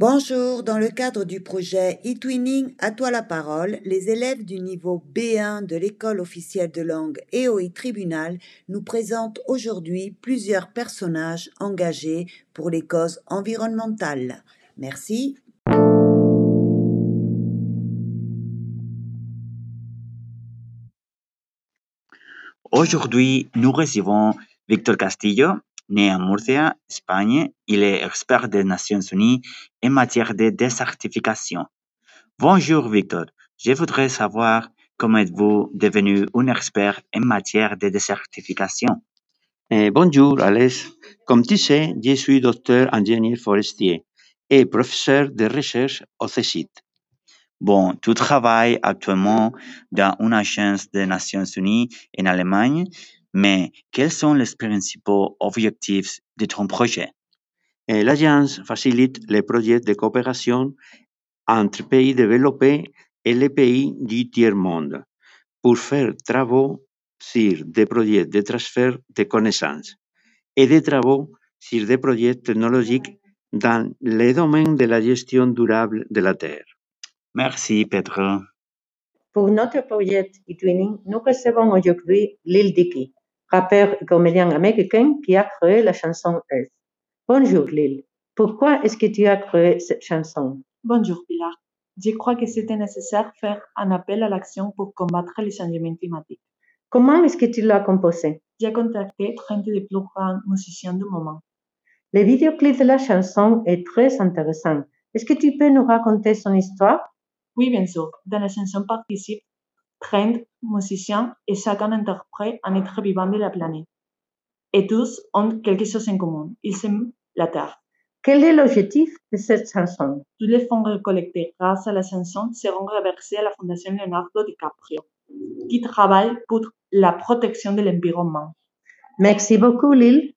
Bonjour, dans le cadre du projet eTwinning À toi la parole, les élèves du niveau B1 de l'école officielle de langue EOI Tribunal nous présentent aujourd'hui plusieurs personnages engagés pour les causes environnementales. Merci. Aujourd'hui, nous recevons Victor Castillo, né à Murcia, Espagne. Il est expert des Nations Unies en matière de désertification. Bonjour Victor, je voudrais savoir comment êtes-vous devenu un expert en matière de désertification. Eh, bonjour Alex. Comme tu sais, je suis docteur ingénieur forestier et professeur de recherche au CECIT. Bon, tu travailles actuellement dans une agence des Nations Unies en Allemagne, mais quels sont les principaux objectifs de ton projet? Eh, L'agence facilite les projets de coopération entre pays développés et les pays du tiers-monde pour faire travaux sur des projets de transfert de connaissances et des travaux sur des projets technologiques dans le domaine de la gestion durable de la Terre. Merci Pedro. Pour notre projet eTwinning, nous recevons aujourd'hui Lil Dicky, rappeur et comédien américain qui a créé la chanson Earth. Bonjour Lil, pourquoi est-ce que tu as créé cette chanson? Bonjour Pilar. Je crois que c'était nécessaire de faire un appel à l'action pour combattre les changements climatiques. Comment est-ce que tu l'as composé? J'ai contacté 30 des plus grands musiciens du moment. Le vidéoclip de la chanson est très intéressant. Est-ce que tu peux nous raconter son histoire? Oui, bien sûr. Dans la chanson participent 30 musiciens et chacun interprète un être vivant de la planète. Et tous ont quelque chose en commun. Ils aiment la Terre. Quel est l'objectif de cette chanson? Tous les fonds récoltés grâce à la chanson seront reversés à la Fondation Leonardo DiCaprio, qui travaille pour la protection de l'environnement. Merci beaucoup Lil.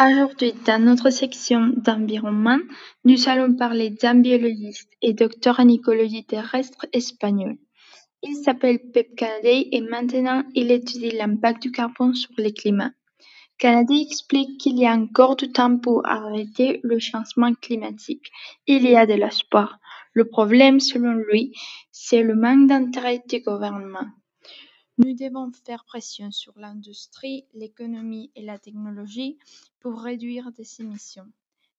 Aujourd'hui, dans notre section d'environnement, nous allons parler d'un biologiste et docteur en écologie terrestre espagnol. Il s'appelle Pep Canaday et maintenant il étudie l'impact du carbone sur le climat. Canaday explique qu'il y a encore du temps pour arrêter le changement climatique. Il y a de l'espoir. Le problème, selon lui, c'est le manque d'intérêt du gouvernement. Nous devons faire pression sur l'industrie, l'économie et la technologie pour réduire des émissions.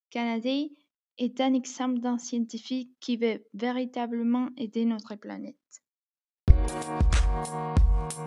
Canaday est un exemple d'un scientifique qui veut véritablement aider notre planète. Thank you.